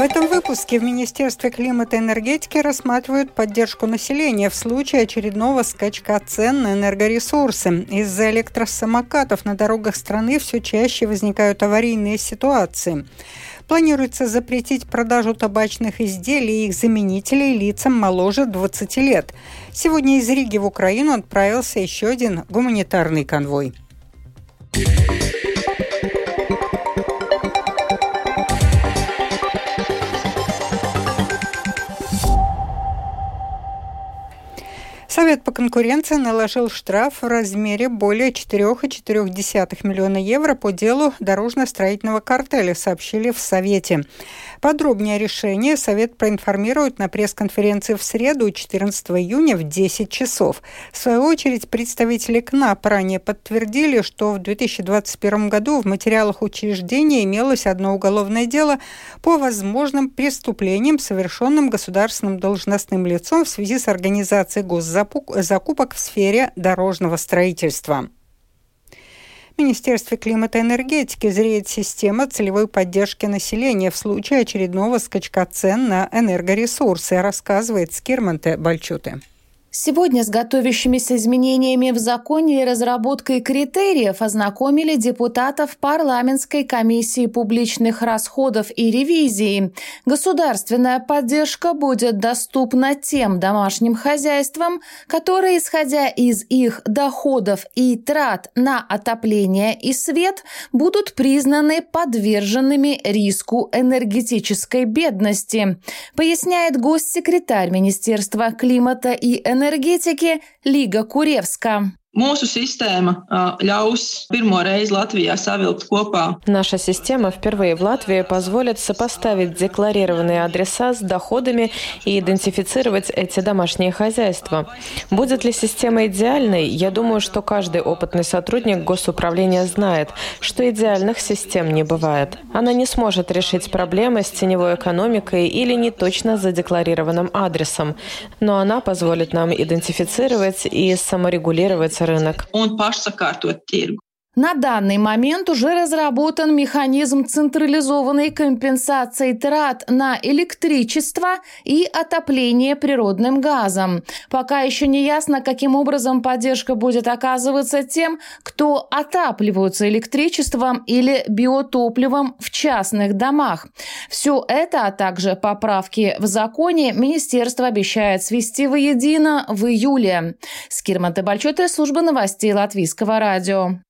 В этом выпуске в Министерстве климата и энергетики рассматривают поддержку населения в случае очередного скачка цен на энергоресурсы. Из-за электросамокатов на дорогах страны все чаще возникают аварийные ситуации. Планируется запретить продажу табачных изделий и их заменителей лицам моложе 20 лет. Сегодня из Риги в Украину отправился еще один гуманитарный конвой. Совет по конкуренции наложил штраф в размере более 4,4 миллиона евро по делу дорожно-строительного картеля, сообщили в Совете. Подробнее решение Совет проинформирует на пресс-конференции в среду 14 июня в 10 часов. В свою очередь, представители КНАП ранее подтвердили, что в 2021 году в материалах учреждения имелось одно уголовное дело по возможным преступлениям, совершенным государственным должностным лицом в связи с организацией госзакупок закупок в сфере дорожного строительства. Министерстве климата и энергетики зреет система целевой поддержки населения в случае очередного скачка цен на энергоресурсы, рассказывает Скирманте Бальчуте. Сегодня с готовящимися изменениями в законе и разработкой критериев ознакомили депутатов парламентской комиссии публичных расходов и ревизии. Государственная поддержка будет доступна тем домашним хозяйствам, которые, исходя из их доходов и трат на отопление и свет, будут признаны подверженными риску энергетической бедности, поясняет госсекретарь Министерства климата и энергетики энергетики Лига Куревска. Mūsu sistēma ļaus pirmo reizi Latvijā savilkt. Наша система впервые в Латвии позволит сопоставить декларированные адреса с доходами и идентифицировать эти домашние хозяйства. Будет ли система идеальной? Я думаю, что каждый опытный сотрудник госуправления знает, что идеальных систем не бывает. Она не сможет решить проблемы с теневой экономикой или неточно задекларированным адресом, но она позволит нам идентифицировать и саморегулировать рынок. Un pašsakārtot tirgu. На данный момент уже разработан механизм централизованной компенсации трат на электричество и отопление природным газом. Пока еще не ясно, каким образом поддержка будет оказываться тем, кто отапливаются электричеством или биотопливом в частных домах. Все это, а также поправки в законе, министерство обещает свести воедино в июле. Скирман Тебальчота, служба новостей Латвийского радио.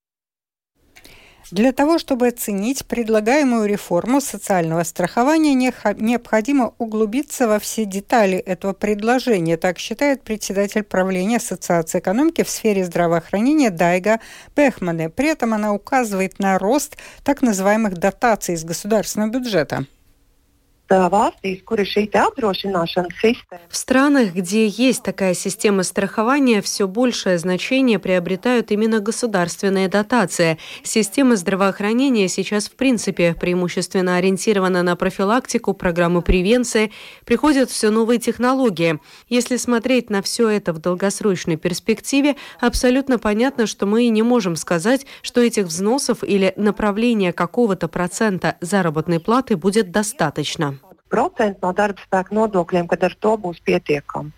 Для того, чтобы оценить предлагаемую реформу социального страхования, необходимо углубиться во все детали этого предложения, так считает председатель правления Ассоциации экономики в сфере здравоохранения Дайга Бехмане. При этом она указывает на рост так называемых дотаций из государственного бюджета. В странах, где есть такая система страхования, все большее значение приобретают именно государственные дотации. Система здравоохранения сейчас в принципе преимущественно ориентирована на профилактику, программы превенции, приходят все новые технологии. Если смотреть на все это в долгосрочной перспективе, абсолютно понятно, что мы не можем сказать, что этих взносов или направления какого-то процента заработной платы будет достаточно. 10% no darba spēka nodokļiem, kad ar to būs pietiekami.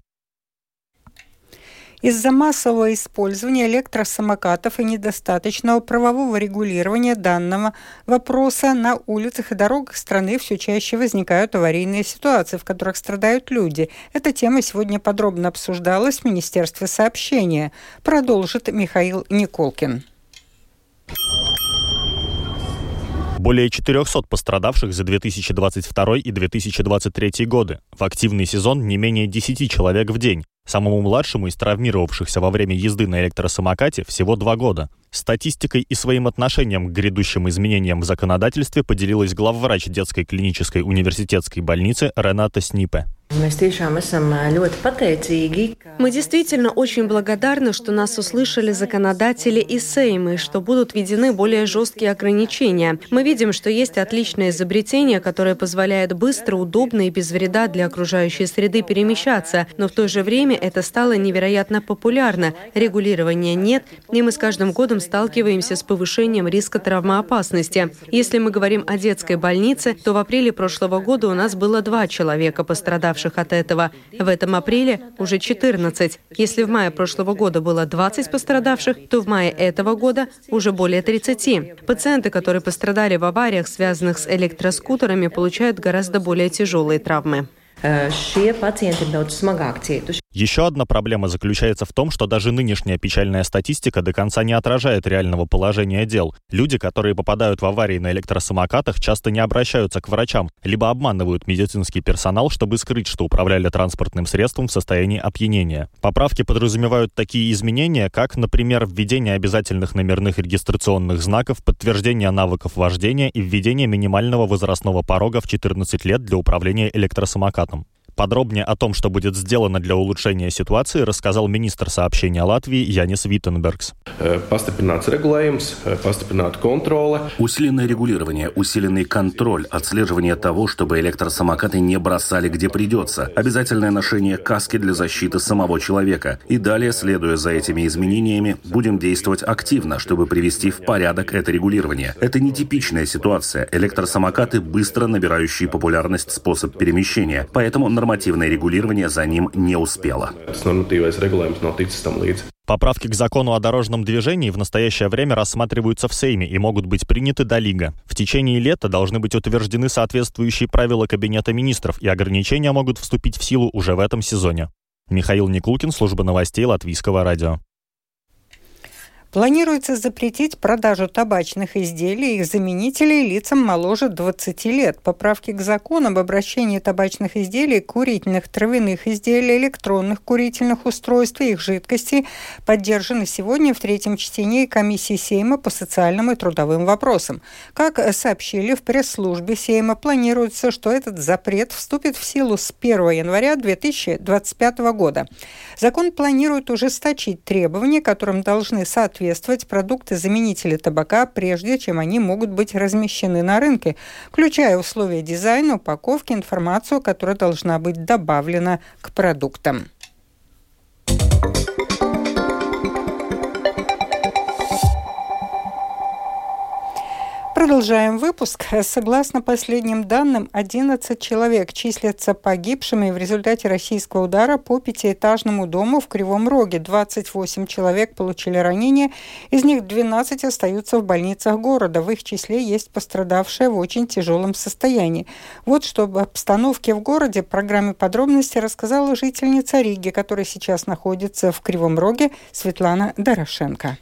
Из-за массового использования электросамокатов и недостаточного правового регулирования данного вопроса на улицах и дорогах страны все чаще возникают аварийные ситуации, в которых страдают люди. Эта тема сегодня подробно обсуждалась в Министерстве сообщения. Продолжит Михаил Николкин. Более 400 пострадавших за 2022 и 2023 годы. В активный сезон не менее 10 человек в день. Самому младшему из травмировавшихся во время езды на электросамокате всего два года. Статистикой и своим отношением к грядущим изменениям в законодательстве поделилась главврач детской клинической университетской больницы Рената Снипе. Мы действительно очень благодарны, что нас услышали законодатели и Сеймы, что будут введены более жесткие ограничения. Мы видим, что есть отличное изобретение, которое позволяет быстро, удобно и без вреда для окружающей среды перемещаться, но в то же время это стало невероятно популярно. Регулирования нет, и мы с каждым годом сталкиваемся с повышением риска травмоопасности. Если мы говорим о детской больнице, то в апреле прошлого года у нас было два человека, пострадавших пострадавших от этого. В этом апреле уже 14. Если в мае прошлого года было 20 пострадавших, то в мае этого года уже более 30. Пациенты, которые пострадали в авариях, связанных с электроскутерами, получают гораздо более тяжелые травмы. Daudz smagāk cietuši. Еще одна проблема заключается в том, что даже нынешняя печальная статистика до конца не отражает реального положения дел. Люди, которые попадают в аварии на электросамокатах, часто не обращаются к врачам, либо обманывают медицинский персонал, чтобы скрыть, что управляли транспортным средством в состоянии опьянения. Поправки подразумевают такие изменения, как, например, введение обязательных номерных регистрационных знаков, подтверждение навыков вождения и введение минимального возрастного порога в 14 лет для управления электросамокатом. Подробнее о том, что будет сделано для улучшения ситуации, рассказал министр сообщения Латвии Янис Виттенбергс. Э, э, Усиленное регулирование, усиленный контроль, отслеживание того, чтобы электросамокаты не бросали где придется, обязательное ношение каски для защиты самого человека. И далее, следуя за этими изменениями, будем действовать активно, чтобы привести в порядок это регулирование. Это нетипичная ситуация. Электросамокаты – быстро набирающий популярность способ перемещения. Поэтому нормативное регулирование за ним не успело. Поправки к закону о дорожном движении в настоящее время рассматриваются в Сейме и могут быть приняты до Лига. В течение лета должны быть утверждены соответствующие правила Кабинета министров, и ограничения могут вступить в силу уже в этом сезоне. Михаил Никулкин, служба новостей Латвийского радио. Планируется запретить продажу табачных изделий и их заменителей лицам моложе 20 лет. Поправки к закону об обращении табачных изделий, курительных травяных изделий, электронных курительных устройств и их жидкостей поддержаны сегодня в третьем чтении комиссии Сейма по социальным и трудовым вопросам. Как сообщили в пресс-службе Сейма, планируется, что этот запрет вступит в силу с 1 января 2025 года. Закон планирует ужесточить требования, которым должны соответствовать соответствовать продукты-заменители табака, прежде чем они могут быть размещены на рынке, включая условия дизайна, упаковки, информацию, которая должна быть добавлена к продуктам. Продолжаем выпуск. Согласно последним данным, 11 человек числятся погибшими в результате российского удара по пятиэтажному дому в Кривом Роге. 28 человек получили ранения, из них 12 остаются в больницах города. В их числе есть пострадавшие в очень тяжелом состоянии. Вот что об обстановке в городе в программе подробности рассказала жительница Риги, которая сейчас находится в Кривом Роге, Светлана Дорошенко.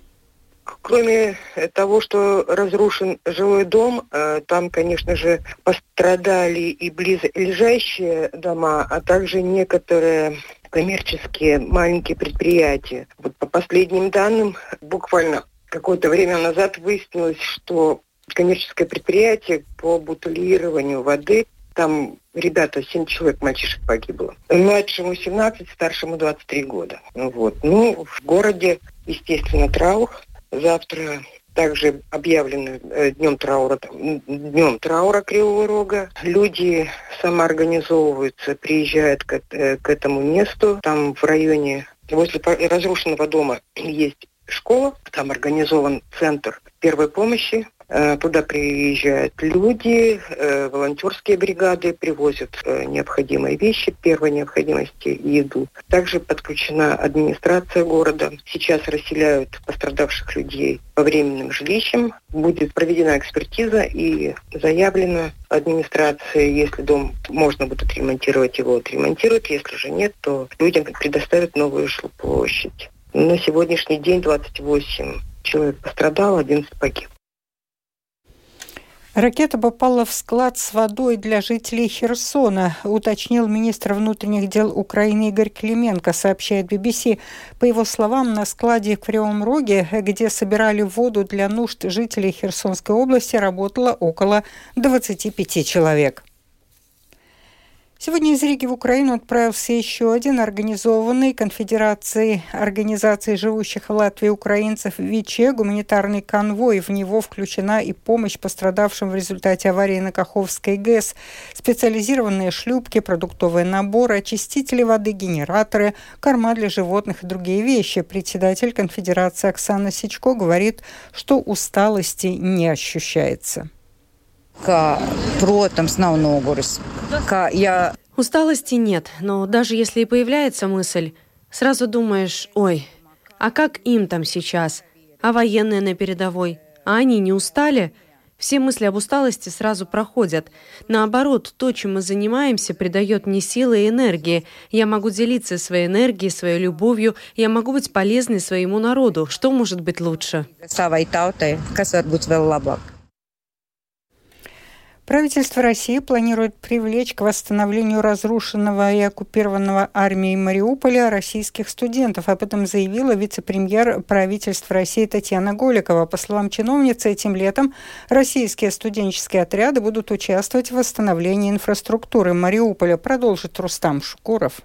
Кроме того, что разрушен жилой дом, э, там, конечно же, пострадали и близлежащие дома, а также некоторые коммерческие маленькие предприятия. Вот по последним данным, буквально какое-то время назад выяснилось, что коммерческое предприятие по бутылированию воды там ребята, 7 человек, мальчишек погибло. Младшему 17, старшему 23 года. Вот. Ну, в городе, естественно, траур. Завтра также объявлено э, днем траура, днем траура Кривого Рога. Люди самоорганизовываются, приезжают к, э, к этому месту. Там в районе, возле разрушенного дома есть школа, там организован центр первой помощи, туда приезжают люди, э, волонтерские бригады привозят э, необходимые вещи первой необходимости еду. Также подключена администрация города. Сейчас расселяют пострадавших людей по временным жилищам. Будет проведена экспертиза и заявлено администрации, если дом можно будет отремонтировать, его отремонтируют. Если же нет, то людям предоставят новую жилплощадь. На сегодняшний день 28 человек пострадало, 11 погиб. Ракета попала в склад с водой для жителей Херсона, уточнил министр внутренних дел Украины Игорь Клименко, сообщает BBC. По его словам, на складе в Кривом Роге, где собирали воду для нужд жителей Херсонской области, работало около 25 человек. Сегодня из Риги в Украину отправился еще один организованный конфедерацией организаций живущих в Латвии украинцев ВИЧЕ гуманитарный конвой. В него включена и помощь пострадавшим в результате аварии на Каховской ГЭС. Специализированные шлюпки, продуктовые наборы, очистители воды, генераторы, корма для животных и другие вещи. Председатель конфедерации Оксана Сичко говорит, что усталости не ощущается ka, protams, nav noguris. Ka, ja... Усталости нет, но даже если и появляется мысль, сразу думаешь, ой, а как им там сейчас? А военные на передовой? А они не устали? Все мысли об усталости сразу проходят. Наоборот, то, чем мы занимаемся, придает мне силы и энергии. Я могу делиться своей энергией, своей любовью. Я могу быть полезной своему народу. Что может быть лучше? Правительство России планирует привлечь к восстановлению разрушенного и оккупированного армией Мариуполя российских студентов. Об этом заявила вице-премьер правительства России Татьяна Голикова. По словам чиновницы, этим летом российские студенческие отряды будут участвовать в восстановлении инфраструктуры Мариуполя, продолжит Рустам Шукуров.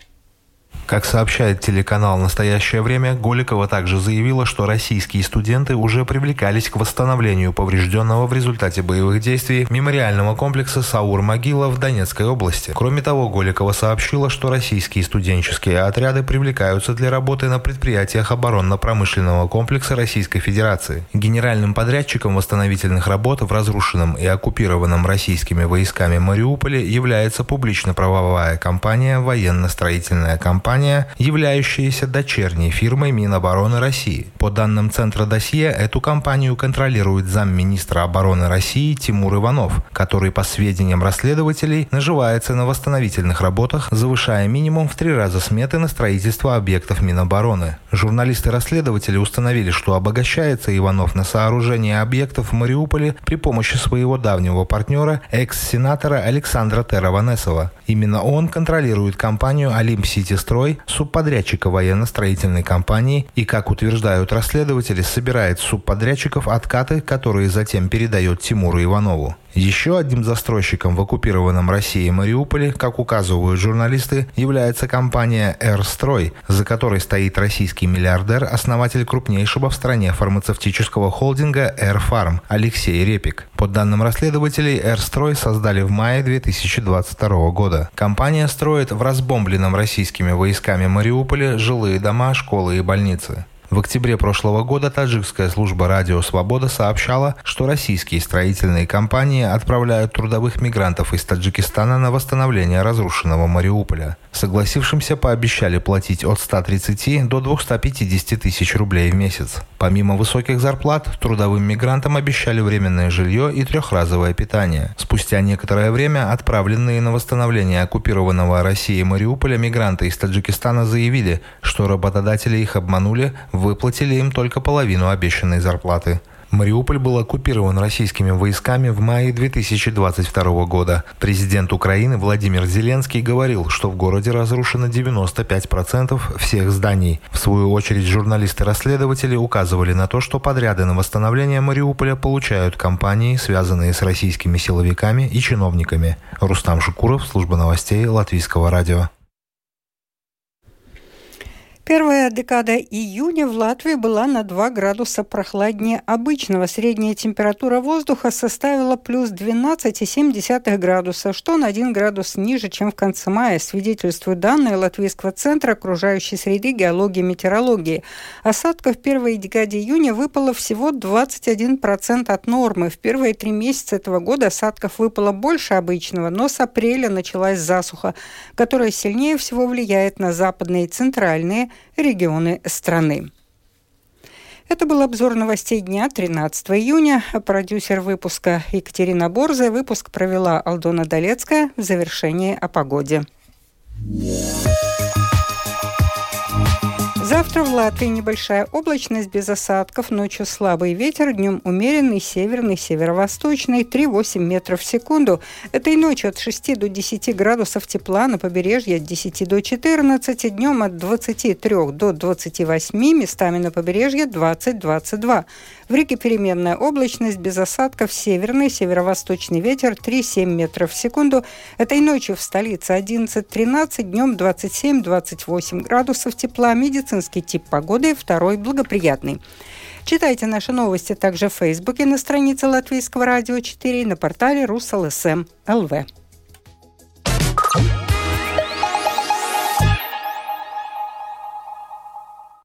Как сообщает телеканал «Настоящее время», Голикова также заявила, что российские студенты уже привлекались к восстановлению поврежденного в результате боевых действий мемориального комплекса «Саур-Могила» в Донецкой области. Кроме того, Голикова сообщила, что российские студенческие отряды привлекаются для работы на предприятиях оборонно-промышленного комплекса Российской Федерации. Генеральным подрядчиком восстановительных работ в разрушенном и оккупированном российскими войсками Мариуполе является публично-правовая компания «Военно-строительная компания» компания, являющаяся дочерней фирмой Минобороны России. По данным Центра досье, эту компанию контролирует замминистра обороны России Тимур Иванов, который, по сведениям расследователей, наживается на восстановительных работах, завышая минимум в три раза сметы на строительство объектов Минобороны. Журналисты-расследователи установили, что обогащается Иванов на сооружение объектов в Мариуполе при помощи своего давнего партнера, экс-сенатора Александра Терованесова. Именно он контролирует компанию «Олимп Сити Строй», Строй, субподрядчика военно-строительной компании и, как утверждают расследователи, собирает субподрядчиков откаты, которые затем передает Тимуру Иванову. Еще одним застройщиком в оккупированном России Мариуполе, как указывают журналисты, является компания «Эрстрой», за которой стоит российский миллиардер, основатель крупнейшего в стране фармацевтического холдинга «Эрфарм» Алексей Репик. По данным расследователей, «Эрстрой» создали в мае 2022 года. Компания строит в разбомбленном российскими войсками Мариуполе жилые дома, школы и больницы. В октябре прошлого года таджикская служба «Радио Свобода» сообщала, что российские строительные компании отправляют трудовых мигрантов из Таджикистана на восстановление разрушенного Мариуполя. Согласившимся пообещали платить от 130 до 250 тысяч рублей в месяц. Помимо высоких зарплат, трудовым мигрантам обещали временное жилье и трехразовое питание. Спустя некоторое время отправленные на восстановление оккупированного Россией Мариуполя мигранты из Таджикистана заявили, что работодатели их обманули, выплатили им только половину обещанной зарплаты. Мариуполь был оккупирован российскими войсками в мае 2022 года. Президент Украины Владимир Зеленский говорил, что в городе разрушено 95% всех зданий. В свою очередь журналисты-расследователи указывали на то, что подряды на восстановление Мариуполя получают компании, связанные с российскими силовиками и чиновниками. Рустам Шукуров, служба новостей Латвийского радио. Первая декада июня в Латвии была на 2 градуса прохладнее обычного. Средняя температура воздуха составила плюс 12,7 градуса, что на 1 градус ниже, чем в конце мая, свидетельствуют данные Латвийского центра окружающей среды геологии и метеорологии. Осадков в первой декаде июня выпало всего 21% от нормы. В первые три месяца этого года осадков выпало больше обычного, но с апреля началась засуха, которая сильнее всего влияет на западные и центральные регионы страны. Это был обзор новостей дня 13 июня. Продюсер выпуска Екатерина Борзая. Выпуск провела Алдона Долецкая. В завершении о погоде. Завтра в Латвии небольшая облачность без осадков, ночью слабый ветер, днем умеренный северный, северо-восточный, 3-8 метров в секунду. Этой ночью от 6 до 10 градусов тепла, на побережье от 10 до 14, днем от 23 до 28, местами на побережье 20-22. В Риге переменная облачность без осадков, северный, северо-восточный ветер 3-7 метров в секунду. Этой ночью в столице 11-13, днем 27-28 градусов тепла, медицинский тип погоды, второй благоприятный. Читайте наши новости также в Фейсбуке на странице Латвийского радио 4 и на портале РусЛСМ ЛВ.